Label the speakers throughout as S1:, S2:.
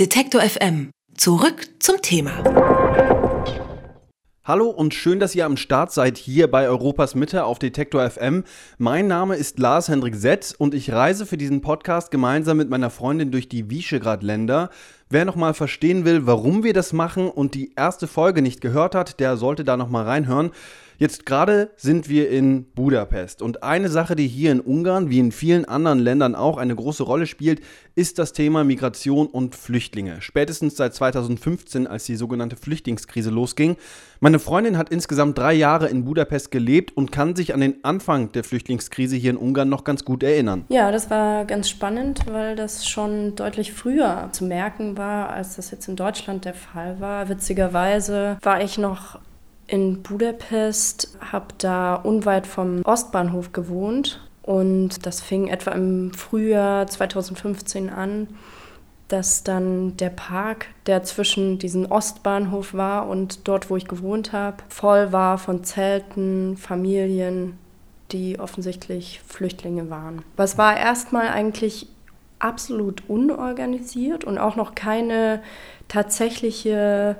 S1: Detektor FM. Zurück zum Thema.
S2: Hallo und schön, dass ihr am Start seid hier bei Europas Mitte auf Detektor FM. Mein Name ist Lars Hendrik Setz und ich reise für diesen Podcast gemeinsam mit meiner Freundin durch die Visegrad-Länder. Wer nochmal verstehen will, warum wir das machen und die erste Folge nicht gehört hat, der sollte da nochmal reinhören. Jetzt gerade sind wir in Budapest und eine Sache, die hier in Ungarn wie in vielen anderen Ländern auch eine große Rolle spielt, ist das Thema Migration und Flüchtlinge. Spätestens seit 2015, als die sogenannte Flüchtlingskrise losging. Meine Freundin hat insgesamt drei Jahre in Budapest gelebt und kann sich an den Anfang der Flüchtlingskrise hier in Ungarn noch ganz gut erinnern.
S3: Ja, das war ganz spannend, weil das schon deutlich früher zu merken war, als das jetzt in Deutschland der Fall war. Witzigerweise war ich noch in Budapest, habe da unweit vom Ostbahnhof gewohnt und das fing etwa im Frühjahr 2015 an, dass dann der Park, der zwischen diesem Ostbahnhof war und dort, wo ich gewohnt habe, voll war von Zelten, Familien, die offensichtlich Flüchtlinge waren. Es war erstmal eigentlich absolut unorganisiert und auch noch keine tatsächliche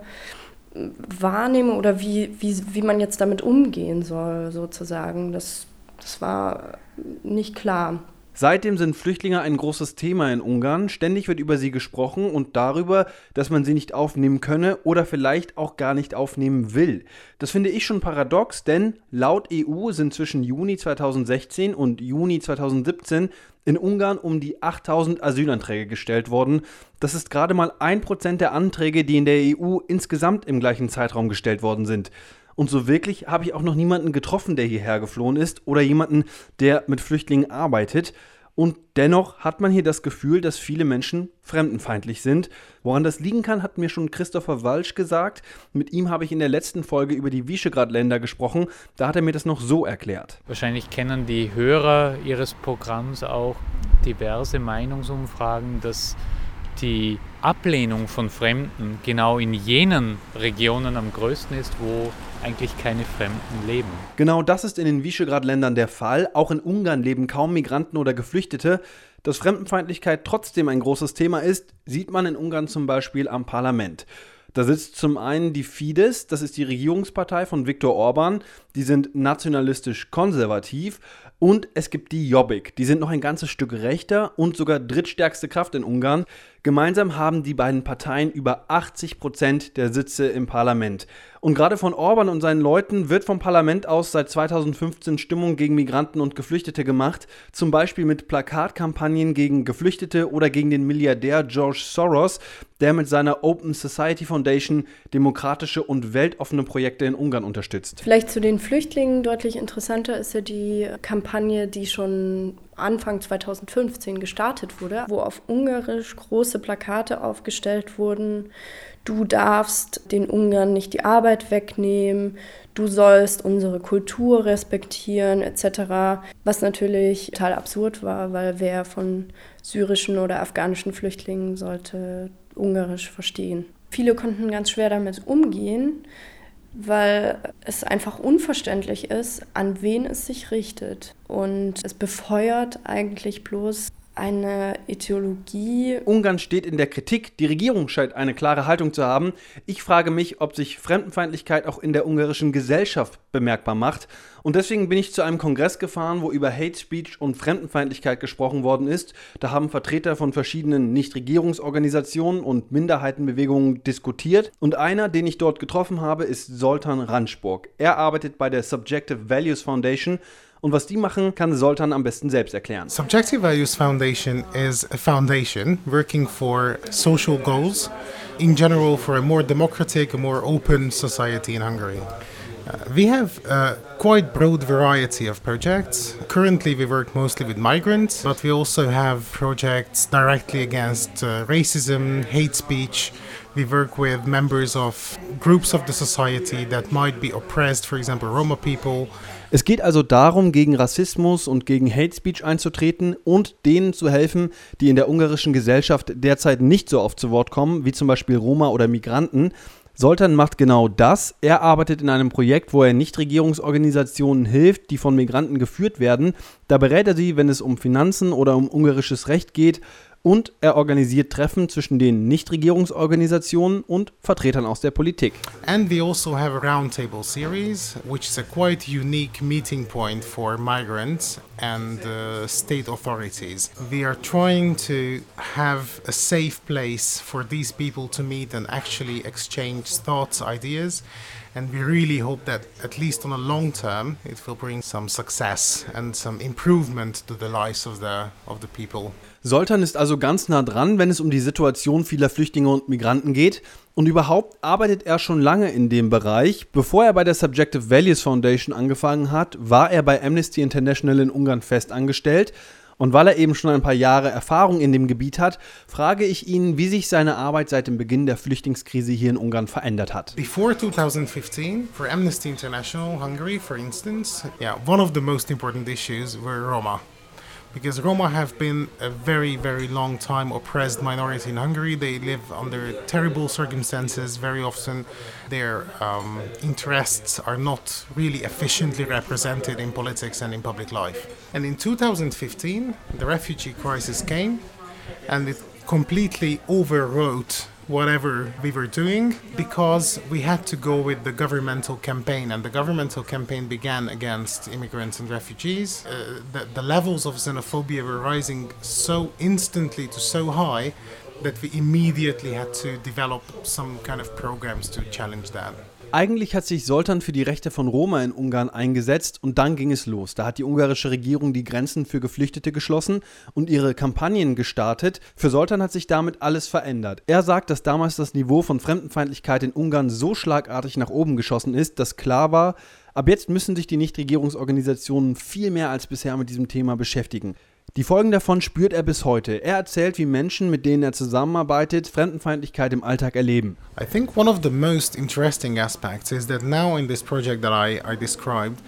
S3: wahrnehme oder wie, wie, wie man jetzt damit umgehen soll, sozusagen. Das, das war nicht klar.
S2: Seitdem sind Flüchtlinge ein großes Thema in Ungarn. Ständig wird über sie gesprochen und darüber, dass man sie nicht aufnehmen könne oder vielleicht auch gar nicht aufnehmen will. Das finde ich schon paradox, denn laut EU sind zwischen Juni 2016 und Juni 2017 in Ungarn um die 8000 Asylanträge gestellt worden. Das ist gerade mal ein Prozent der Anträge, die in der EU insgesamt im gleichen Zeitraum gestellt worden sind. Und so wirklich habe ich auch noch niemanden getroffen, der hierher geflohen ist oder jemanden, der mit Flüchtlingen arbeitet. Und dennoch hat man hier das Gefühl, dass viele Menschen fremdenfeindlich sind. Woran das liegen kann, hat mir schon Christopher Walsch gesagt. Mit ihm habe ich in der letzten Folge über die Visegrad-Länder gesprochen. Da hat er mir das noch so erklärt.
S4: Wahrscheinlich kennen die Hörer Ihres Programms auch diverse Meinungsumfragen, dass die Ablehnung von Fremden genau in jenen Regionen am größten ist, wo eigentlich keine Fremden leben.
S2: Genau das ist in den Visegrad-Ländern der Fall. Auch in Ungarn leben kaum Migranten oder Geflüchtete. Dass Fremdenfeindlichkeit trotzdem ein großes Thema ist, sieht man in Ungarn zum Beispiel am Parlament. Da sitzt zum einen die Fidesz, das ist die Regierungspartei von Viktor Orban, die sind nationalistisch konservativ und es gibt die Jobbik, die sind noch ein ganzes Stück rechter und sogar drittstärkste Kraft in Ungarn. Gemeinsam haben die beiden Parteien über 80 Prozent der Sitze im Parlament. Und gerade von Orban und seinen Leuten wird vom Parlament aus seit 2015 Stimmung gegen Migranten und Geflüchtete gemacht, zum Beispiel mit Plakatkampagnen gegen Geflüchtete oder gegen den Milliardär George Soros, der mit seiner Open Society Foundation demokratische und weltoffene Projekte in Ungarn unterstützt.
S3: Vielleicht zu den Flüchtlingen deutlich interessanter ist ja die Kampagne, die schon Anfang 2015 gestartet wurde, wo auf Ungarisch große Plakate aufgestellt wurden. Du darfst den Ungarn nicht die Arbeit wegnehmen, du sollst unsere Kultur respektieren etc. Was natürlich total absurd war, weil wer von syrischen oder afghanischen Flüchtlingen sollte Ungarisch verstehen. Viele konnten ganz schwer damit umgehen, weil es einfach unverständlich ist, an wen es sich richtet. Und es befeuert eigentlich bloß eine Ideologie.
S2: Ungarn steht in der Kritik, die Regierung scheint eine klare Haltung zu haben. Ich frage mich, ob sich Fremdenfeindlichkeit auch in der ungarischen Gesellschaft bemerkbar macht. Und deswegen bin ich zu einem Kongress gefahren, wo über Hate Speech und Fremdenfeindlichkeit gesprochen worden ist. Da haben Vertreter von verschiedenen Nichtregierungsorganisationen und Minderheitenbewegungen diskutiert. Und einer, den ich dort getroffen habe, ist Soltan Ranschburg. Er arbeitet bei der Subjective Values Foundation Und was die machen, kann Soltan am besten selbst erklären.
S5: Subjective Values Foundation is a foundation working for social goals, in general for a more democratic, a more open society in Hungary. Uh, we have a quite broad variety of projects. Currently, we work mostly with migrants, but we also have projects directly against uh, racism, hate speech. We work with members of groups of the society that might be oppressed, for example, Roma people.
S2: Es geht also darum, gegen Rassismus und gegen Hate Speech einzutreten und denen zu helfen, die in der ungarischen Gesellschaft derzeit nicht so oft zu Wort kommen, wie zum Beispiel Roma oder Migranten. Soltan macht genau das. Er arbeitet in einem Projekt, wo er Nichtregierungsorganisationen hilft, die von Migranten geführt werden. Da berät er sie, wenn es um Finanzen oder um ungarisches Recht geht und er organisiert Treffen zwischen den Nichtregierungsorganisationen und Vertretern aus der Politik.
S5: And we also have a roundtable series, which is a quite unique meeting point for migrants and state authorities. We are trying to have a safe place for these people to meet and actually exchange thoughts, ideas. And we really hope that, at least on a long term, it will bring some success and some improvement to the lives of the, of the people.
S2: Soltan ist also ganz nah dran, wenn es um die Situation vieler Flüchtlinge und Migranten geht. Und überhaupt arbeitet er schon lange in dem Bereich. Bevor er bei der Subjective Values Foundation angefangen hat, war er bei Amnesty International in Ungarn fest angestellt. Und weil er eben schon ein paar Jahre Erfahrung in dem Gebiet hat, frage ich ihn, wie sich seine Arbeit seit dem Beginn der Flüchtlingskrise hier in Ungarn verändert hat.
S5: Before 2015, for Amnesty International Hungary, for instance, yeah, one of the most important issues were Roma. Because Roma have been a very, very long time oppressed minority in Hungary. They live under terrible circumstances. Very often, their um, interests are not really efficiently represented in politics and in public life. And in 2015, the refugee crisis came, and it completely overwrote whatever we were doing because we had to go with the governmental campaign. And the governmental campaign began against immigrants and refugees. Uh, the, the levels of xenophobia were rising so instantly to so high that we immediately had to develop some kind of programs to challenge that
S2: Eigentlich hat sich Soltan für die Rechte von Roma in Ungarn eingesetzt und dann ging es los. Da hat die ungarische Regierung die Grenzen für Geflüchtete geschlossen und ihre Kampagnen gestartet. Für Soltan hat sich damit alles verändert. Er sagt, dass damals das Niveau von Fremdenfeindlichkeit in Ungarn so schlagartig nach oben geschossen ist, dass klar war, ab jetzt müssen sich die Nichtregierungsorganisationen viel mehr als bisher mit diesem Thema beschäftigen. Die Folgen davon spürt er bis heute. Er erzählt, wie Menschen, mit denen er zusammenarbeitet, Fremdenfeindlichkeit im Alltag erleben.
S5: I think one of the most interesting aspects is that now in this project that I, I described,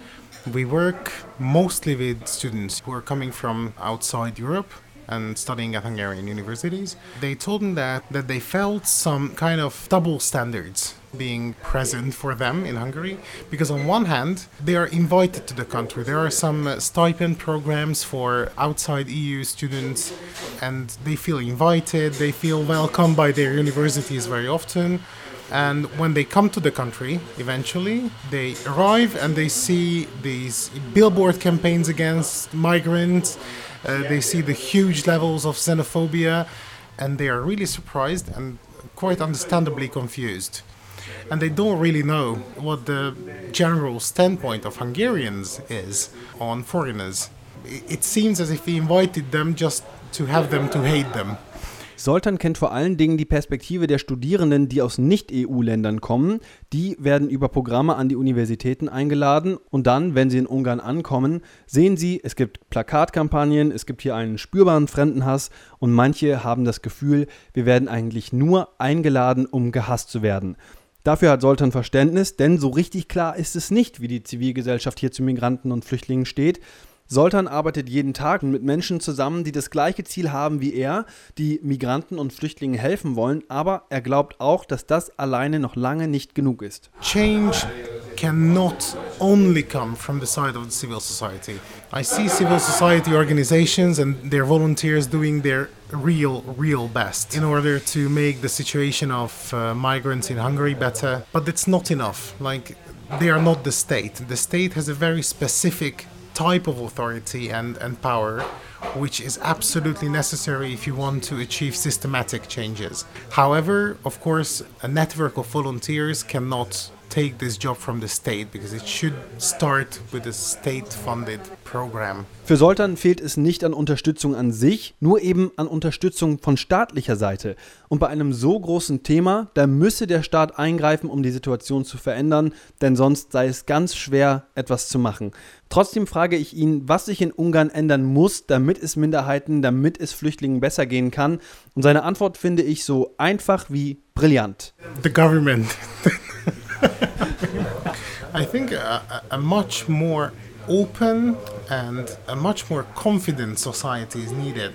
S5: we work mostly with students who are coming from outside Europe and studying at Hungarian universities. They told me that, that they felt some kind of double standards being present for them in Hungary because on one hand they are invited to the country. There are some uh, stipend programs for outside EU students and they feel invited they feel welcomed by their universities very often. And when they come to the country eventually they arrive and they see these billboard campaigns against migrants uh, they see the huge levels of xenophobia and they are really surprised and quite understandably confused and they don't really know what the general standpoint of Hungarians is on foreigners. It seems as if we invited them just to have them to hate them.
S2: Soltan kennt vor allen Dingen die Perspektive der Studierenden, die aus Nicht-EU-Ländern kommen. Die werden über Programme an die Universitäten eingeladen und dann, wenn sie in Ungarn ankommen, sehen sie, es gibt Plakatkampagnen, es gibt hier einen spürbaren Fremdenhass und manche haben das Gefühl, wir werden eigentlich nur eingeladen, um gehasst zu werden. Dafür hat Soltan Verständnis, denn so richtig klar ist es nicht, wie die Zivilgesellschaft hier zu Migranten und Flüchtlingen steht. Soltan arbeitet jeden Tag mit Menschen zusammen, die das gleiche Ziel haben wie er, die Migranten und Flüchtlingen helfen wollen, aber er glaubt auch, dass das alleine noch lange nicht genug ist.
S5: Change cannot only come from the side of the civil society. I see civil society organizations and their volunteers doing their real, real best in order to make the situation of uh, migrants in Hungary better, but it's not enough. Like, they are not the state. The state has a very specific type of authority and, and power which is absolutely necessary if you want to achieve systematic changes. However, of course, a network of volunteers cannot take this job from the state because it should start with a state funded program.
S2: Für Soltan fehlt es nicht an Unterstützung an sich, nur eben an Unterstützung von staatlicher Seite. Und bei einem so großen Thema, da müsse der Staat eingreifen, um die Situation zu verändern, denn sonst sei es ganz schwer, etwas zu machen. Trotzdem frage ich ihn, was sich in Ungarn ändern muss, damit es Minderheiten, damit es Flüchtlingen besser gehen kann. Und seine Antwort finde ich so einfach wie brillant.
S5: The government. I think a, a, much more open and a much more confident society is needed.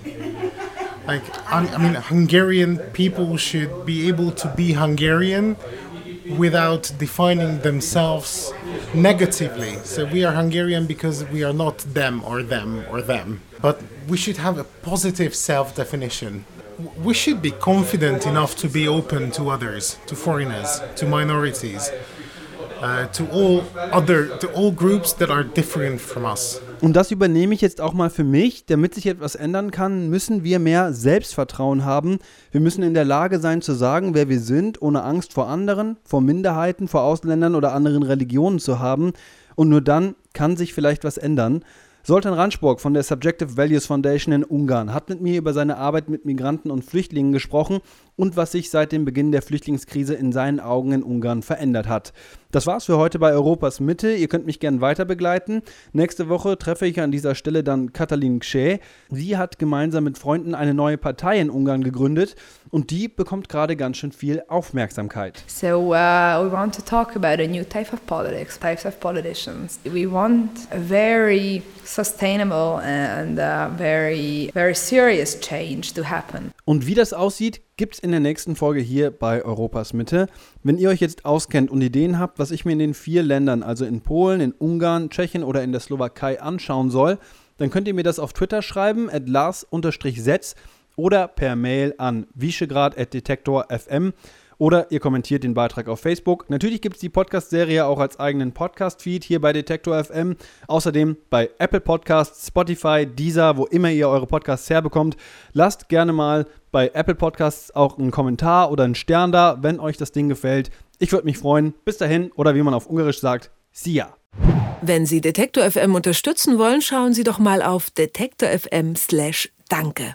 S5: Like, I mean, Hungarian people should be able to be Hungarian without defining themselves negatively. So we are Hungarian because we are not them or them or them. But we should have a positive self definition. We should be confident enough to be open to others, to foreigners, to minorities, uh, to all other, to all groups that are different from us.
S2: Und das übernehme ich jetzt auch mal für mich. Damit sich etwas ändern kann, müssen wir mehr Selbstvertrauen haben. Wir müssen in der Lage sein zu sagen, wer wir sind, ohne Angst vor anderen, vor Minderheiten, vor Ausländern oder anderen Religionen zu haben. Und nur dann kann sich vielleicht was ändern. Soltan Ranspurg von der Subjective Values Foundation in Ungarn hat mit mir über seine Arbeit mit Migranten und Flüchtlingen gesprochen und was sich seit dem Beginn der Flüchtlingskrise in seinen Augen in Ungarn verändert hat. Das war's für heute bei Europas Mitte. Ihr könnt mich gerne weiter begleiten. Nächste Woche treffe ich an dieser Stelle dann Katalin Ksche. Sie hat gemeinsam mit Freunden eine neue Partei in Ungarn gegründet und die bekommt gerade ganz schön viel Aufmerksamkeit.
S6: So uh, we want to talk about a new type of politics, types of politicians. We want a very sustainable and very very serious change to happen.
S2: Und wie das aussieht, gibt es in der nächsten Folge hier bei Europas Mitte. Wenn ihr euch jetzt auskennt und Ideen habt, was ich mir in den vier Ländern, also in Polen, in Ungarn, Tschechien oder in der Slowakei anschauen soll, dann könnt ihr mir das auf Twitter schreiben, at lars-setz oder per Mail an vischegrad.detektor.fm oder ihr kommentiert den Beitrag auf Facebook. Natürlich gibt es die Podcast-Serie auch als eigenen Podcast-Feed hier bei Detektor FM. Außerdem bei Apple Podcasts, Spotify, Deezer, wo immer ihr eure Podcasts herbekommt. Lasst gerne mal bei Apple Podcasts auch einen Kommentar oder einen Stern da, wenn euch das Ding gefällt. Ich würde mich freuen. Bis dahin oder wie man auf Ungarisch sagt, Sia.
S1: Wenn Sie Detektor FM unterstützen wollen, schauen Sie doch mal auf detektor.fm/danke.